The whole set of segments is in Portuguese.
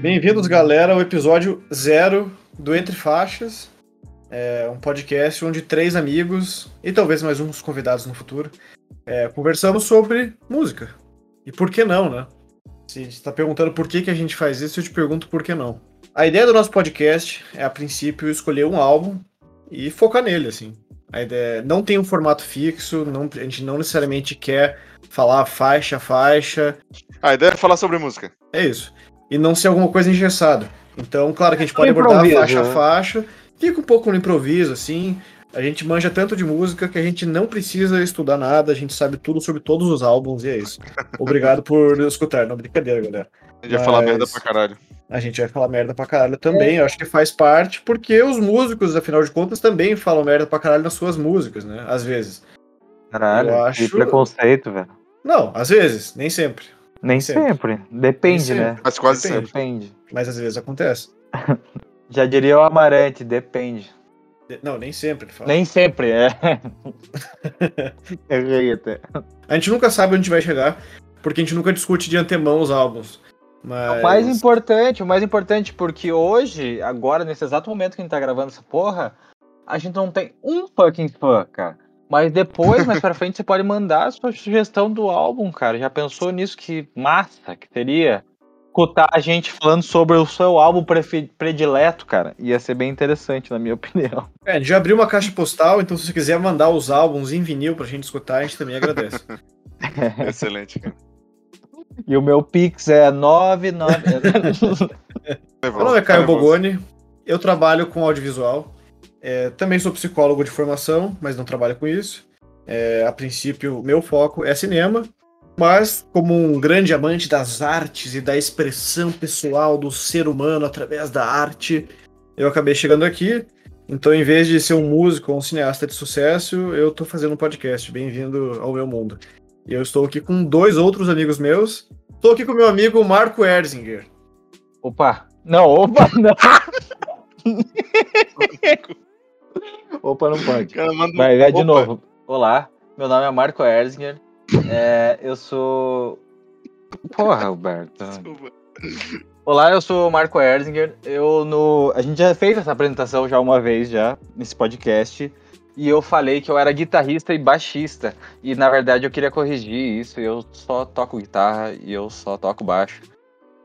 Bem-vindos, galera, ao episódio zero do Entre Faixas. É um podcast onde três amigos, e talvez mais uns convidados no futuro, é, conversamos sobre música. E por que não, né? Se está perguntando por que, que a gente faz isso, eu te pergunto por que não. A ideia do nosso podcast é, a princípio, escolher um álbum e focar nele, assim. A ideia não tem um formato fixo, não, a gente não necessariamente quer falar faixa a faixa. A ideia é falar sobre música. É isso. E não ser alguma coisa engessada. Então, claro que a gente pode abordar faixa a né? faixa, fica um pouco no improviso, assim. A gente manja tanto de música que a gente não precisa estudar nada, a gente sabe tudo sobre todos os álbuns e é isso. Obrigado por escutar, não brincadeira, galera. A gente vai falar merda pra caralho. A gente vai falar merda pra caralho também, eu acho que faz parte, porque os músicos, afinal de contas, também falam merda pra caralho nas suas músicas, né? Às vezes. Caralho, Eu acho- preconceito, velho. Não, às vezes, nem sempre. Nem Sempre. sempre. Depende, Nem né? Mas quase Depende. sempre. Depende. Mas às vezes acontece. Já diria o Amarante, depende. De- Não, nem sempre. Nem sempre, é. Errei até. A gente nunca sabe onde vai chegar, porque a gente nunca discute de antemão os álbuns. Mas. O mais importante, o mais importante, porque hoje, agora, nesse exato momento que a gente tá gravando essa porra, a gente não tem um fucking fã, cara. Mas depois, mais pra frente, você pode mandar a sua sugestão do álbum, cara. Já pensou nisso? Que massa que seria escutar a gente falando sobre o seu álbum predileto, cara. Ia ser bem interessante, na minha opinião. É, a gente já abriu uma caixa postal, então se você quiser mandar os álbuns em vinil pra gente escutar, a gente também agradece. Excelente, cara. E o meu Pix é 99. Meu nome é Caio Bogoni, eu trabalho com audiovisual. É, também sou psicólogo de formação, mas não trabalho com isso. É, a princípio, meu foco é cinema, mas como um grande amante das artes e da expressão pessoal do ser humano através da arte, eu acabei chegando aqui. Então, em vez de ser um músico ou um cineasta de sucesso, eu tô fazendo um podcast. Bem-vindo ao meu mundo. E eu estou aqui com dois outros amigos meus. Estou aqui com meu amigo Marco Erzinger. Opa! Não, opa, não! opa, não pode. Cara, manda Vai, vai de novo. Olá, meu nome é Marco Erzinger. É, eu sou. Porra, Alberto. desculpa. Olá, eu sou o Marco Erzinger. Eu no. A gente já fez essa apresentação já uma vez já nesse podcast. E eu falei que eu era guitarrista e baixista. E na verdade eu queria corrigir isso. Eu só toco guitarra e eu só toco baixo.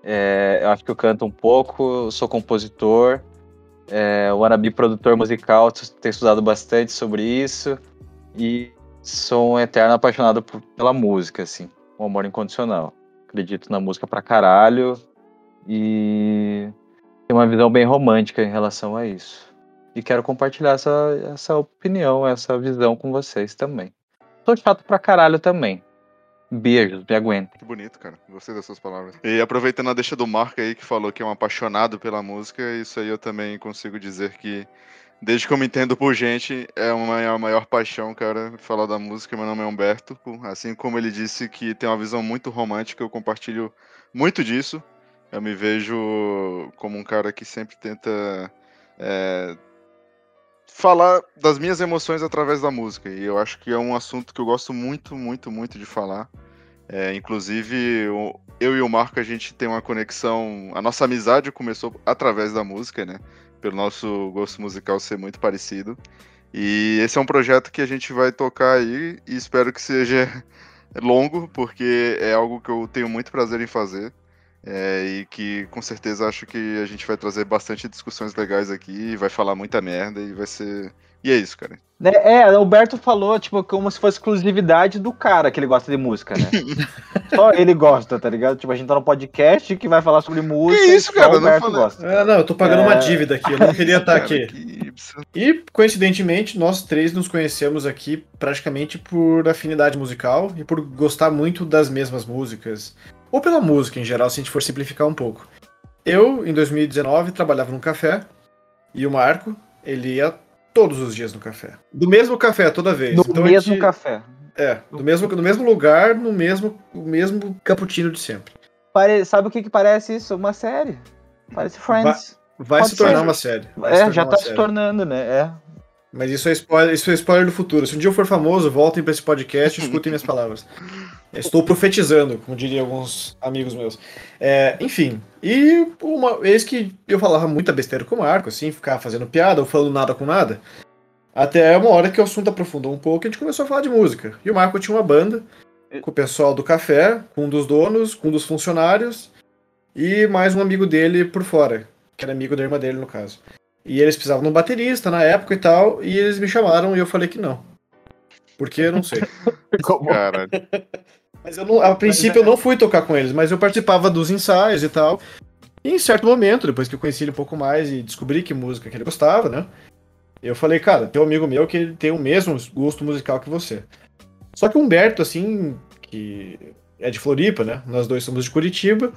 É, eu acho que eu canto um pouco, sou compositor, é, wannabe produtor musical, tenho estudado bastante sobre isso. E sou um eterno apaixonado por- pela música, assim. Um amor incondicional. Acredito na música pra caralho e tenho uma visão bem romântica em relação a isso. E quero compartilhar essa, essa opinião, essa visão com vocês também. Sou chato pra caralho também. Beijos, me aguentem. Que bonito, cara. Gostei das suas palavras. E aproveitando a deixa do Marco aí, que falou que é um apaixonado pela música, isso aí eu também consigo dizer que, desde que eu me entendo por gente, é uma, a maior paixão, cara, falar da música. Meu nome é Humberto. Assim como ele disse que tem uma visão muito romântica, eu compartilho muito disso. Eu me vejo como um cara que sempre tenta é, falar das minhas emoções através da música. E eu acho que é um assunto que eu gosto muito, muito, muito de falar. É, inclusive, eu e o Marco, a gente tem uma conexão. A nossa amizade começou através da música, né? Pelo nosso gosto musical ser muito parecido. E esse é um projeto que a gente vai tocar aí e espero que seja longo, porque é algo que eu tenho muito prazer em fazer. É, e que com certeza acho que a gente vai trazer bastante discussões legais aqui, vai falar muita merda e vai ser. E é isso, cara. Né, É, o Alberto falou, tipo, como se fosse exclusividade do cara que ele gosta de música, né? só ele gosta, tá ligado? Tipo, a gente tá no podcast que vai falar sobre música. Que isso, só cara, O eu não Alberto falei. gosta. Ah, não, eu tô pagando É. uma dívida aqui, eu não queria estar Cara, aqui. que. E, coincidentemente, nós três nos conhecemos aqui praticamente por afinidade musical e por gostar muito das mesmas músicas. Ou pela música em geral, se a gente for simplificar um pouco. Eu, em 2019, trabalhava num café e o Marco, ele ia todos os dias no café. Do mesmo café toda vez. No Então mesmo gente- café. É, do mesmo, no mesmo lugar, no mesmo, o mesmo cappuccino de sempre. Pare- Sabe o que que parece isso? Uma série. Parece Friends. Vai Pode se tornar ser. uma série. Vai É, tornar já tá se tornando, né? É. Mas isso é, spoiler, isso é spoiler do futuro. Se um dia eu for famoso, voltem para esse podcast e escutem minhas palavras. Estou profetizando, como diriam alguns amigos meus. É, enfim, e uma vez que eu falava muita besteira com o Marco, assim, ficava fazendo piada ou falando nada com nada, até uma hora que o assunto aprofundou um pouco, a gente começou a falar de música. E o Marco tinha uma banda com o pessoal do café, com um dos donos, com um dos funcionários e mais um amigo dele por fora, que era amigo da irmã dele, no caso. E eles precisavam de um baterista na época e tal, e eles me chamaram e eu falei que não. Porque eu não sei. Caralho. Mas eu não, a princípio eu não fui tocar com eles, mas eu participava dos ensaios e tal. E em certo momento, depois que eu conheci ele um pouco mais e descobri que música que ele gostava, né? Eu falei, cara, tem um amigo meu que ele tem o mesmo gosto musical que você. Só que o Humberto, assim, que é de Floripa, né? Nós dois somos de Curitiba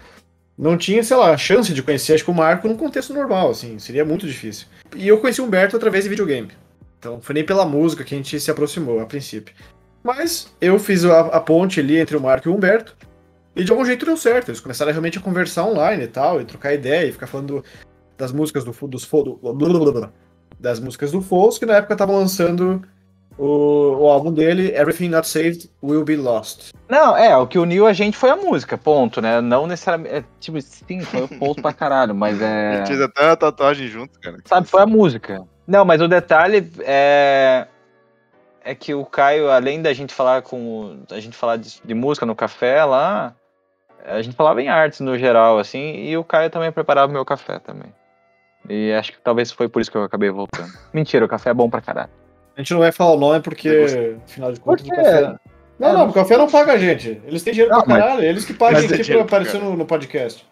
não tinha, sei lá, chance de conhecer, acho que o Marco num contexto normal, assim, seria muito difícil. E eu conheci o Humberto através de videogame. Então, foi nem pela música que a gente se aproximou a princípio. Mas eu fiz a, a ponte ali entre o Marco e o Humberto, e de algum jeito deu certo. Eles começaram realmente a conversar online e tal, e trocar ideia, e ficar falando das músicas do, dos do, das músicas do Foles, que na época estavam lançando o, o álbum dele, Everything Not Saved Will Be Lost. Não, é, o que uniu a gente foi a música, ponto, né? Não necessariamente. É, tipo, sim, foi o post pra caralho, mas é. A gente fez até a tatuagem junto, cara. Sabe, foi a música. Não, mas o detalhe é. É que o Caio, além da gente falar com. A gente falar de, de música no café lá, a gente falava em artes no geral, assim, e o Caio também preparava o meu café também. E acho que talvez foi por isso que eu acabei voltando. Mentira, o café é bom pra caralho. A gente não vai falar o nome porque, afinal de contas, o café. Não, não, o café não paga a gente. Eles têm dinheiro não, pra caralho, eles que pagam aqui pra aparecer no, no podcast.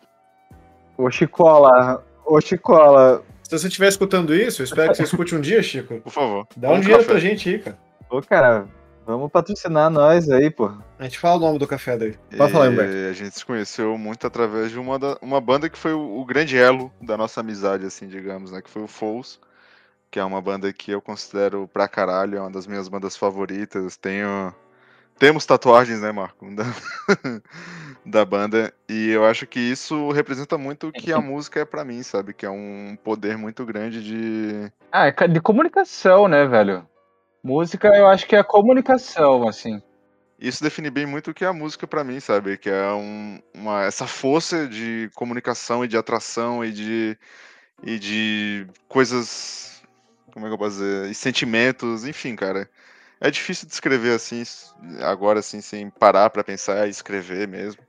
Ô Chicola, ô Chicola. Se você estiver escutando isso, eu espero que você escute um dia, Chico. Por favor. Dá um, um dinheiro café. pra gente aí, cara. Ô, cara, vamos patrocinar nós aí, pô. A gente fala o nome do café daí. Pode falar, Humberto. A gente se conheceu muito através de uma, da, uma banda que foi o, o, grande elo da nossa amizade, assim, digamos, né? Que foi o Fouls que é uma banda que eu considero pra caralho, é uma das minhas bandas favoritas. Tenho. Temos tatuagens, né, Marco? Da, da banda. E eu acho que isso representa muito o que a música é para mim, sabe? Que é um poder muito grande de. Ah, é de comunicação, né, velho? Música, eu acho que é comunicação, assim. Isso define bem muito o que é a música para mim, sabe? Que é um, uma, essa força de comunicação e de atração e de, e de coisas como é que eu posso dizer? E sentimentos, enfim, cara. É difícil descrever assim, agora assim, sem parar para pensar e escrever mesmo.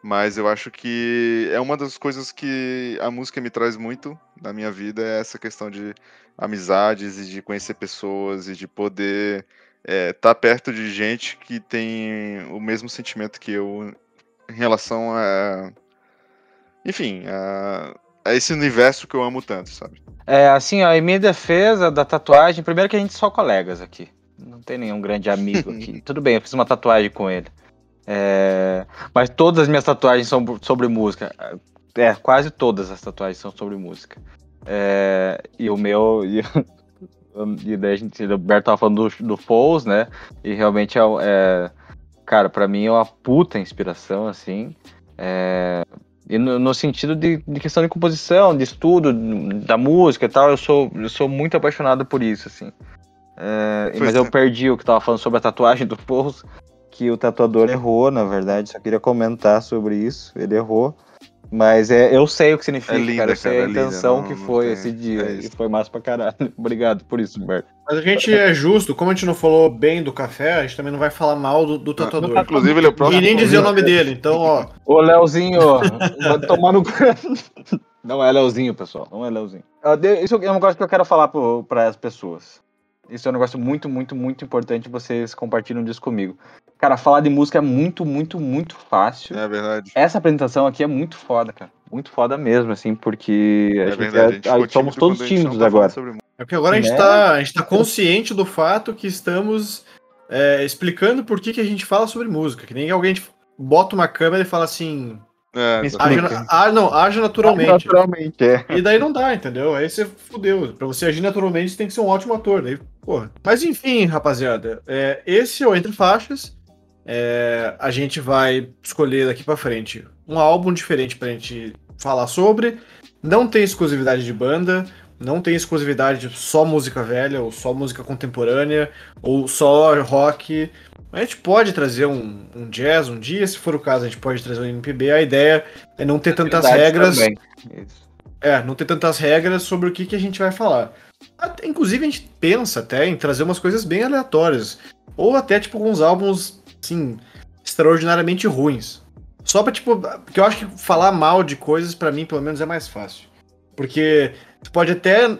Mas eu acho que é uma das coisas que a música me traz muito na minha vida, é essa questão de amizades e de conhecer pessoas e de poder estar é, tá perto de gente que tem o mesmo sentimento que eu em relação a. Enfim, a, a esse universo que eu amo tanto, sabe? É, assim, ó, em minha defesa da tatuagem, primeiro que a gente é só colegas aqui. Não tem nenhum grande amigo aqui. Tudo bem, eu fiz uma tatuagem com ele. É, mas todas as minhas tatuagens são sobre música. É, quase todas as tatuagens são sobre música. É, e o meu. E, e daí a gente. O Roberto tava falando do, do Foles, né? E realmente é. é cara, para mim é uma puta inspiração, assim. É, e no, no sentido de, de, questão de composição, de estudo da música e tal, eu sou, eu sou muito apaixonado por isso, assim. É, mas eu perdi o que tava falando sobre a tatuagem do Pouso, que o tatuador errou, na verdade, só queria comentar sobre isso, ele errou. Mas é, eu sei o que significa, é linda, cara. Eu sei cara, a é intenção linda, não, que foi esse dia. É e foi massa pra caralho. Obrigado por isso, Humberto. Mas a gente é justo, como a gente não falou bem do café, a gente também não vai falar mal do, do tatuador. Não, inclusive, ele é o próximo. E nem dizer o nome dele, então, ó. Ô, Leozinho, vai tomar no. Não é Leozinho, pessoal. Não é Leozinho. Isso é um negócio que eu quero falar para as pessoas. Isso é um negócio muito, muito, muito importante. Vocês compartilham disso comigo. Cara, falar de música é muito, muito, muito fácil. É verdade. Essa apresentação aqui é muito foda, cara. Muito foda mesmo, assim, porque é a gente, verdade, é, a gente somos todos tímidos tá agora. É porque agora a gente, né? tá, a gente tá consciente do fato que estamos é, explicando por que, que a gente fala sobre música. Que nem alguém bota uma câmera e fala assim. É, haja, ah, não, age naturalmente. Age naturalmente, é. E daí não dá, entendeu? Aí você fudeu. Pra você agir naturalmente, você tem que ser um ótimo ator. Daí, porra. Mas enfim, rapaziada, é, esse é o Entre Faixas. É, a gente vai escolher daqui para frente um álbum diferente pra gente falar sobre. Não tem exclusividade de banda. Não tem exclusividade de só música velha, ou só música contemporânea, ou só rock. A gente pode trazer um, um, jazz um dia, se for o caso, a gente pode trazer um MPB. A ideia é não ter tantas regras. É, não ter tantas regras sobre o que, que a gente vai falar. Até, inclusive, a gente pensa até em trazer umas coisas bem aleatórias. Ou até, tipo, alguns álbuns, assim, extraordinariamente ruins. Só pra, tipo, porque eu acho que falar mal de coisas, para mim, pelo menos, é mais fácil. Porque tu pode até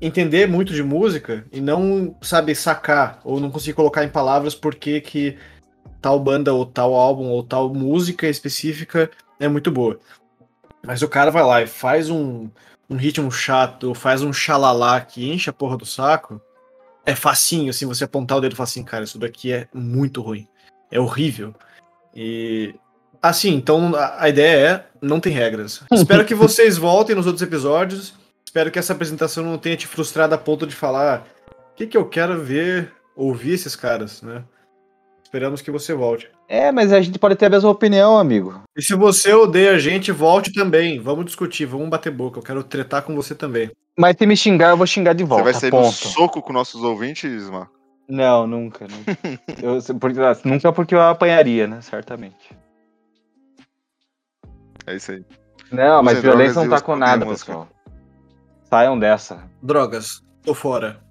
entender muito de música e não saber sacar, ou não conseguir colocar em palavras por que, que tal banda, ou tal álbum, ou tal música específica é muito boa. Mas o cara vai lá e faz um, um ritmo chato, faz um xalalá que enche a porra do saco. É facinho, assim, você apontar o dedo e falar assim, cara, isso daqui é muito ruim. É horrível. E. Assim, então a, ideia é: não tem regras. Espero que vocês voltem nos outros episódios espero que essa apresentação não tenha te frustrado a ponto de falar o que, que eu quero ver, ouvir esses caras, né? Esperamos que você volte. É, mas a gente pode ter a mesma opinião, amigo. E se você odeia a gente, volte também. Vamos discutir, vamos bater boca. Eu quero tretar com você também. Mas se me xingar, eu vou xingar de volta. Você vai sair ponto. no soco com nossos ouvintes, Marco? Não, nunca. nunca. eu, porque, nunca porque eu apanharia, né? Certamente. É isso aí. Não, mas violência não tá com nada, pessoal. Saiam dessa. Drogas, tô fora.